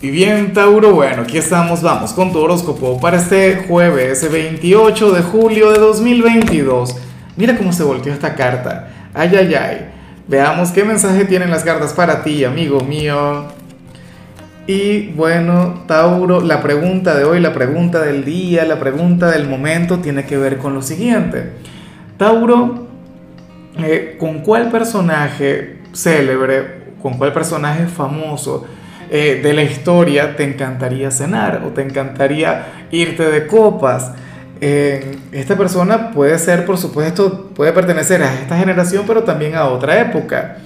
Y bien, Tauro, bueno, aquí estamos, vamos con tu horóscopo para este jueves 28 de julio de 2022. Mira cómo se volteó esta carta. Ay, ay, ay. Veamos qué mensaje tienen las cartas para ti, amigo mío. Y bueno, Tauro, la pregunta de hoy, la pregunta del día, la pregunta del momento tiene que ver con lo siguiente. Tauro, eh, ¿con cuál personaje célebre, con cuál personaje famoso eh, de la historia te encantaría cenar o te encantaría irte de copas. Eh, esta persona puede ser, por supuesto, puede pertenecer a esta generación, pero también a otra época.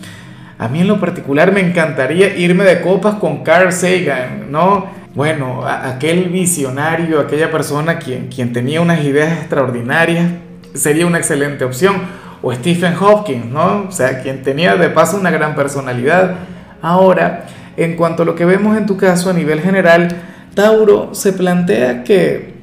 A mí en lo particular me encantaría irme de copas con Carl Sagan, ¿no? Bueno, aquel visionario, aquella persona quien, quien tenía unas ideas extraordinarias, sería una excelente opción. O Stephen Hopkins, ¿no? O sea, quien tenía de paso una gran personalidad. Ahora, en cuanto a lo que vemos en tu caso a nivel general, Tauro se plantea que,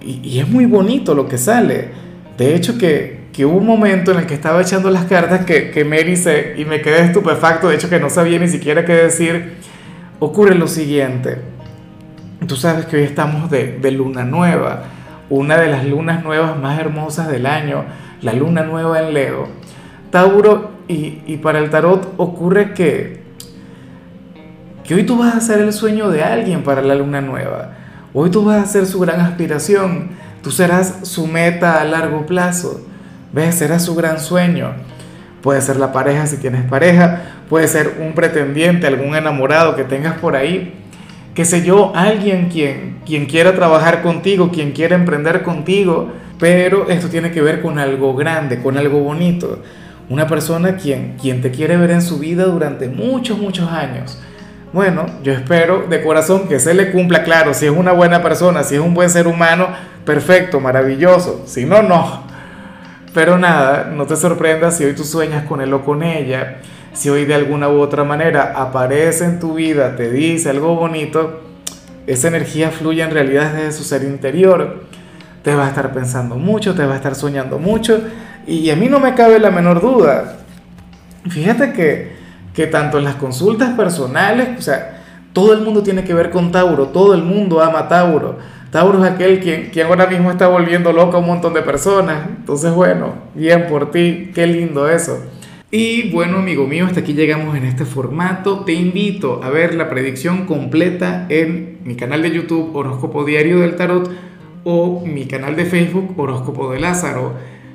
y, es muy bonito lo que sale, de hecho que, hubo un momento en el que estaba echando las cartas que, que me hice y me quedé estupefacto, de hecho que no sabía ni siquiera qué decir, ocurre lo siguiente, tú sabes que hoy estamos de, luna nueva, una de las lunas nuevas más hermosas del año, la luna nueva en Leo. Tauro, y, y para el tarot ocurre que que hoy tú vas a ser el sueño de alguien para la luna nueva. Hoy tú vas a ser su gran aspiración. Tú serás su meta a largo plazo. ¿Ves? Serás su gran sueño. Puede ser la pareja si tienes pareja. Puede ser un pretendiente, algún enamorado que tengas por ahí. Qué sé yo, alguien quien, quien quiera trabajar contigo, quien quiera emprender contigo. Pero esto tiene que ver con algo grande, con algo bonito. Una persona quien, quien te quiere ver en su vida durante muchos, muchos años bueno, yo espero de corazón que se le cumpla, claro, si es una buena persona, si es un buen ser humano, perfecto, maravilloso, si no, no. Pero nada, no te sorprendas si hoy tú sueñas con él o con ella, si hoy de alguna u otra manera aparece en tu vida, te dice algo bonito, esa energía fluye en realidad desde su ser interior. Te va a estar pensando mucho, te va a estar soñando mucho y a mí no me cabe la menor duda. Fíjate que que tanto en las consultas personales, o sea, todo el mundo tiene que ver con Tauro, todo el mundo ama Tauro. Tauro es aquel quien, quien ahora mismo está volviendo loco a un montón de personas. Entonces, bueno, bien por ti, qué lindo eso. Y bueno, amigo mío, hasta aquí llegamos en este formato. Te invito a ver la predicción completa en mi canal de YouTube Horóscopo Diario del Tarot o mi canal de Facebook Horóscopo de Lázaro.